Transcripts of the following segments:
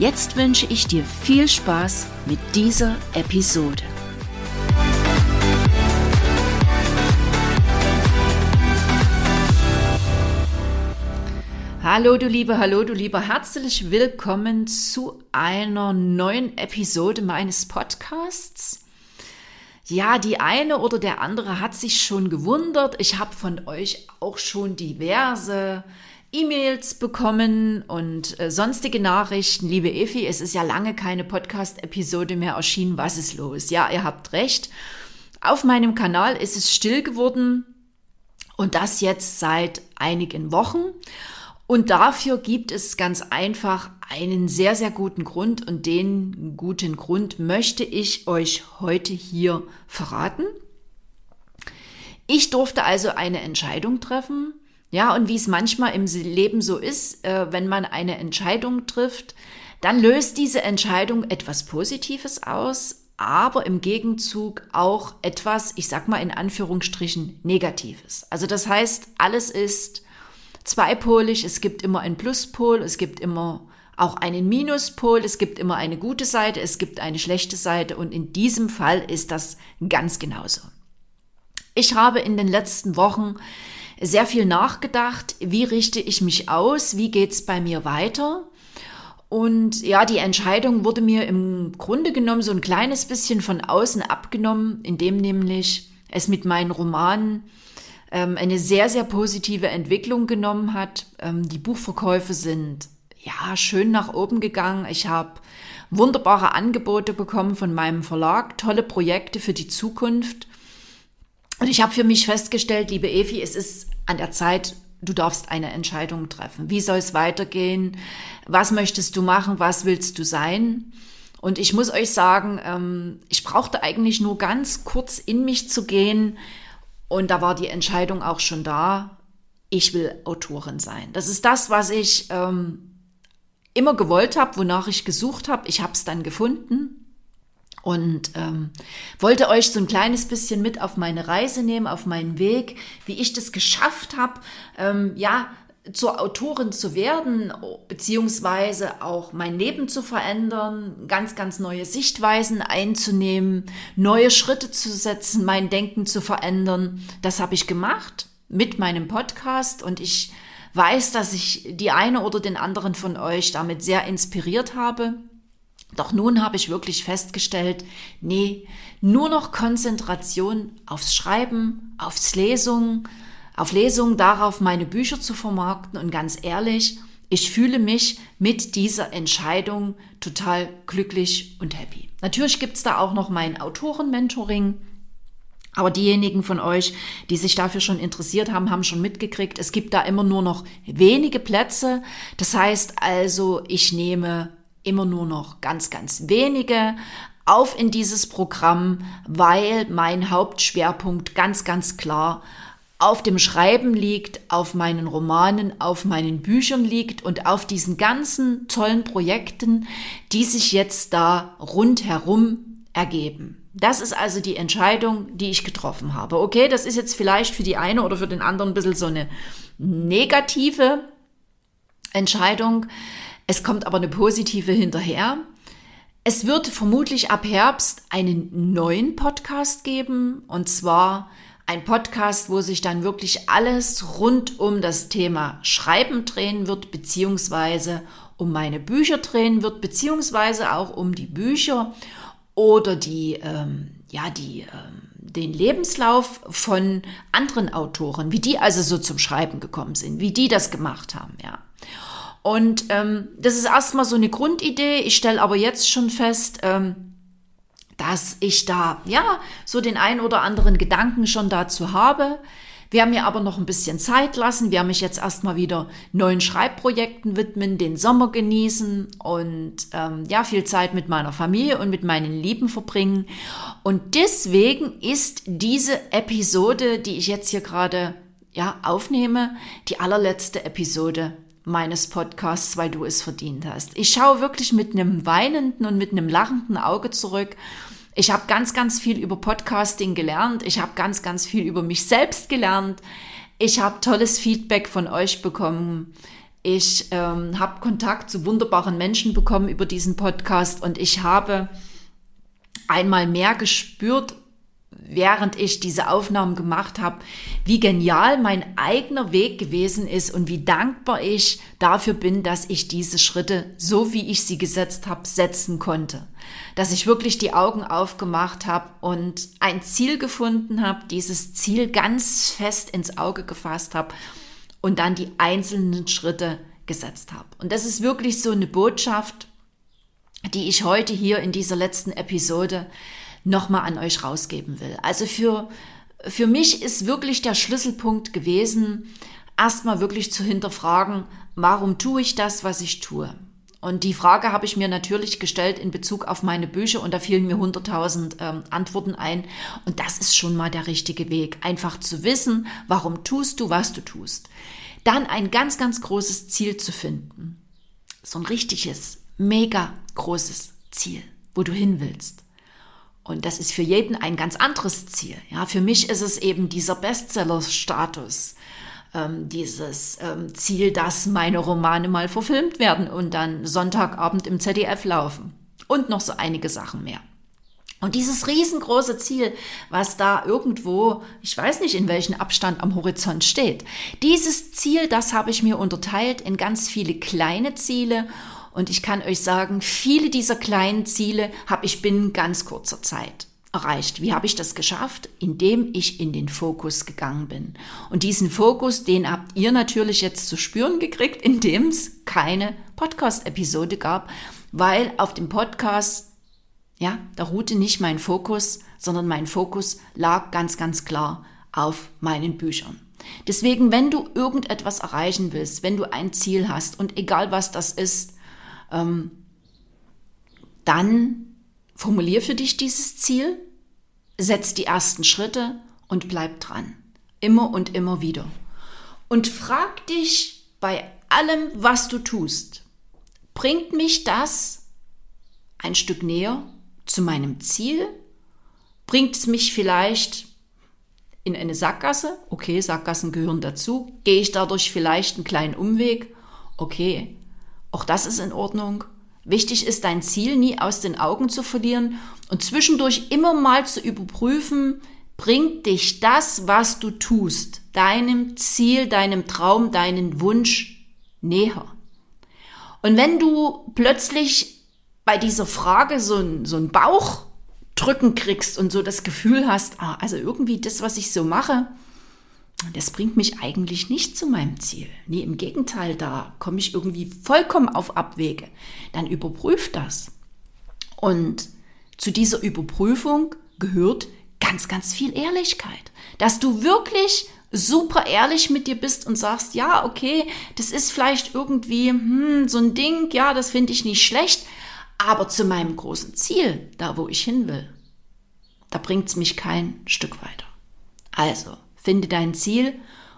Jetzt wünsche ich dir viel Spaß mit dieser Episode. Hallo du Liebe, hallo du Lieber, herzlich willkommen zu einer neuen Episode meines Podcasts. Ja, die eine oder der andere hat sich schon gewundert. Ich habe von euch auch schon diverse E-Mails bekommen und äh, sonstige Nachrichten. Liebe Efi, es ist ja lange keine Podcast-Episode mehr erschienen. Was ist los? Ja, ihr habt recht. Auf meinem Kanal ist es still geworden und das jetzt seit einigen Wochen. Und dafür gibt es ganz einfach einen sehr, sehr guten Grund und den guten Grund möchte ich euch heute hier verraten. Ich durfte also eine Entscheidung treffen ja, und wie es manchmal im Leben so ist, äh, wenn man eine Entscheidung trifft, dann löst diese Entscheidung etwas Positives aus, aber im Gegenzug auch etwas, ich sag mal in Anführungsstrichen, Negatives. Also das heißt, alles ist zweipolig, es gibt immer einen Pluspol, es gibt immer auch einen Minuspol, es gibt immer eine gute Seite, es gibt eine schlechte Seite und in diesem Fall ist das ganz genauso. Ich habe in den letzten Wochen sehr viel nachgedacht, wie richte ich mich aus, wie geht's bei mir weiter. Und ja, die Entscheidung wurde mir im Grunde genommen so ein kleines bisschen von außen abgenommen, indem nämlich es mit meinen Romanen ähm, eine sehr, sehr positive Entwicklung genommen hat. Ähm, die Buchverkäufe sind ja schön nach oben gegangen. Ich habe wunderbare Angebote bekommen von meinem Verlag, tolle Projekte für die Zukunft. Und ich habe für mich festgestellt, liebe Evi, es ist an der Zeit, du darfst eine Entscheidung treffen. Wie soll es weitergehen? Was möchtest du machen? Was willst du sein? Und ich muss euch sagen, ähm, ich brauchte eigentlich nur ganz kurz in mich zu gehen. Und da war die Entscheidung auch schon da. Ich will Autorin sein. Das ist das, was ich ähm, immer gewollt habe, wonach ich gesucht habe. Ich habe es dann gefunden und ähm, wollte euch so ein kleines bisschen mit auf meine Reise nehmen, auf meinen Weg, wie ich das geschafft habe, ähm, ja, zur Autorin zu werden, beziehungsweise auch mein Leben zu verändern, ganz, ganz neue Sichtweisen einzunehmen, neue Schritte zu setzen, mein Denken zu verändern. Das habe ich gemacht mit meinem Podcast und ich weiß, dass ich die eine oder den anderen von euch damit sehr inspiriert habe. Doch nun habe ich wirklich festgestellt, nee, nur noch Konzentration aufs Schreiben, aufs Lesung, auf Lesung darauf, meine Bücher zu vermarkten und ganz ehrlich, ich fühle mich mit dieser Entscheidung total glücklich und happy. Natürlich gibt's da auch noch mein Autoren-Mentoring. Aber diejenigen von euch, die sich dafür schon interessiert haben, haben schon mitgekriegt, es gibt da immer nur noch wenige Plätze. Das heißt also, ich nehme immer nur noch ganz, ganz wenige auf in dieses Programm, weil mein Hauptschwerpunkt ganz, ganz klar auf dem Schreiben liegt, auf meinen Romanen, auf meinen Büchern liegt und auf diesen ganzen tollen Projekten, die sich jetzt da rundherum ergeben. Das ist also die Entscheidung, die ich getroffen habe. Okay, das ist jetzt vielleicht für die eine oder für den anderen ein bisschen so eine negative Entscheidung. Es kommt aber eine positive hinterher. Es wird vermutlich ab Herbst einen neuen Podcast geben und zwar ein Podcast, wo sich dann wirklich alles rund um das Thema Schreiben drehen wird, beziehungsweise um meine Bücher drehen wird, beziehungsweise auch um die Bücher oder die, ähm, ja, die, ähm, den Lebenslauf von anderen Autoren, wie die also so zum Schreiben gekommen sind, wie die das gemacht haben, ja. Und ähm, das ist erstmal so eine Grundidee. Ich stelle aber jetzt schon fest, ähm, dass ich da ja so den ein oder anderen Gedanken schon dazu habe. Wer mir aber noch ein bisschen Zeit lassen, werde mich jetzt erstmal wieder neuen Schreibprojekten widmen, den Sommer genießen und ähm, ja, viel Zeit mit meiner Familie und mit meinen Lieben verbringen. Und deswegen ist diese Episode, die ich jetzt hier gerade ja, aufnehme, die allerletzte Episode meines Podcasts, weil du es verdient hast. Ich schaue wirklich mit einem weinenden und mit einem lachenden Auge zurück ich habe ganz, ganz viel über Podcasting gelernt. Ich habe ganz, ganz viel über mich selbst gelernt. Ich habe tolles Feedback von euch bekommen. Ich ähm, habe Kontakt zu wunderbaren Menschen bekommen über diesen Podcast und ich habe einmal mehr gespürt, während ich diese Aufnahmen gemacht habe, wie genial mein eigener Weg gewesen ist und wie dankbar ich dafür bin, dass ich diese Schritte, so wie ich sie gesetzt habe, setzen konnte. Dass ich wirklich die Augen aufgemacht habe und ein Ziel gefunden habe, dieses Ziel ganz fest ins Auge gefasst habe und dann die einzelnen Schritte gesetzt habe. Und das ist wirklich so eine Botschaft, die ich heute hier in dieser letzten Episode nochmal an euch rausgeben will. Also für, für mich ist wirklich der Schlüsselpunkt gewesen, erstmal wirklich zu hinterfragen, warum tue ich das, was ich tue? Und die Frage habe ich mir natürlich gestellt in Bezug auf meine Bücher und da fielen mir 100.000 ähm, Antworten ein. Und das ist schon mal der richtige Weg. Einfach zu wissen, warum tust du, was du tust. Dann ein ganz, ganz großes Ziel zu finden. So ein richtiges, mega großes Ziel, wo du hin willst. Und das ist für jeden ein ganz anderes Ziel. Ja, für mich ist es eben dieser Bestseller-Status, ähm, dieses ähm, Ziel, dass meine Romane mal verfilmt werden und dann Sonntagabend im ZDF laufen. Und noch so einige Sachen mehr. Und dieses riesengroße Ziel, was da irgendwo, ich weiß nicht in welchem Abstand am Horizont steht, dieses Ziel, das habe ich mir unterteilt in ganz viele kleine Ziele und ich kann euch sagen, viele dieser kleinen Ziele habe ich binnen ganz kurzer Zeit erreicht. Wie habe ich das geschafft? Indem ich in den Fokus gegangen bin. Und diesen Fokus, den habt ihr natürlich jetzt zu spüren gekriegt, indem es keine Podcast-Episode gab, weil auf dem Podcast, ja, da ruhte nicht mein Fokus, sondern mein Fokus lag ganz, ganz klar auf meinen Büchern. Deswegen, wenn du irgendetwas erreichen willst, wenn du ein Ziel hast und egal was das ist, ähm, dann formulier für dich dieses Ziel, setz die ersten Schritte und bleib dran. Immer und immer wieder. Und frag dich bei allem, was du tust, bringt mich das ein Stück näher zu meinem Ziel? Bringt es mich vielleicht in eine Sackgasse? Okay, Sackgassen gehören dazu. Gehe ich dadurch vielleicht einen kleinen Umweg? Okay, auch das ist in Ordnung. Wichtig ist, dein Ziel nie aus den Augen zu verlieren und zwischendurch immer mal zu überprüfen, bringt dich das, was du tust, deinem Ziel, deinem Traum, deinen Wunsch näher. Und wenn du plötzlich bei dieser Frage so ein, so ein Bauchdrücken kriegst und so das Gefühl hast, ah, also irgendwie das, was ich so mache, das bringt mich eigentlich nicht zu meinem Ziel. Nee, im Gegenteil, da komme ich irgendwie vollkommen auf Abwege. Dann überprüf das. Und zu dieser Überprüfung gehört ganz, ganz viel Ehrlichkeit. Dass du wirklich super ehrlich mit dir bist und sagst, ja, okay, das ist vielleicht irgendwie hm, so ein Ding, ja, das finde ich nicht schlecht, aber zu meinem großen Ziel, da wo ich hin will, da bringt es mich kein Stück weiter. Also, Finde dein Ziel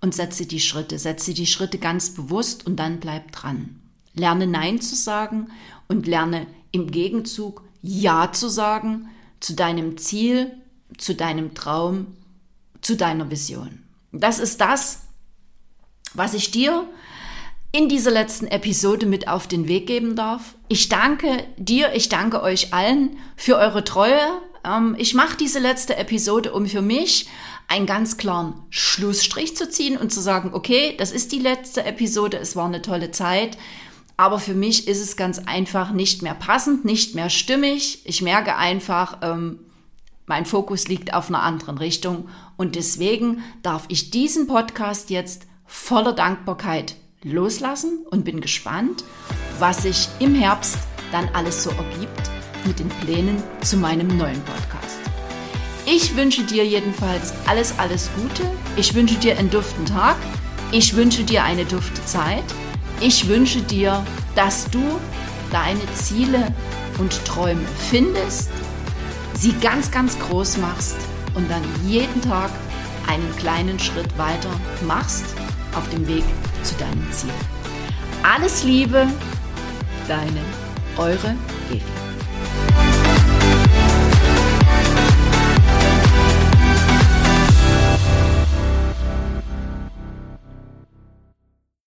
und setze die Schritte. Setze die Schritte ganz bewusst und dann bleib dran. Lerne Nein zu sagen und lerne im Gegenzug Ja zu sagen zu deinem Ziel, zu deinem Traum, zu deiner Vision. Das ist das, was ich dir in dieser letzten Episode mit auf den Weg geben darf. Ich danke dir, ich danke euch allen für eure Treue. Ähm, ich mache diese letzte Episode, um für mich einen ganz klaren Schlussstrich zu ziehen und zu sagen, okay, das ist die letzte Episode, es war eine tolle Zeit, aber für mich ist es ganz einfach nicht mehr passend, nicht mehr stimmig. Ich merke einfach, ähm, mein Fokus liegt auf einer anderen Richtung und deswegen darf ich diesen Podcast jetzt voller Dankbarkeit loslassen und bin gespannt, was sich im Herbst dann alles so ergibt mit den Plänen zu meinem neuen Podcast. Ich wünsche dir jedenfalls alles, alles Gute Ich wünsche dir einen duften Tag. Ich wünsche dir eine dufte Zeit. Ich wünsche dir, dass du deine Ziele und Träume findest, sie ganz, ganz groß machst und dann jeden Tag einen kleinen Schritt weiter machst auf dem Weg zu deinem Ziel. Alles Liebe, deine, eure Evi.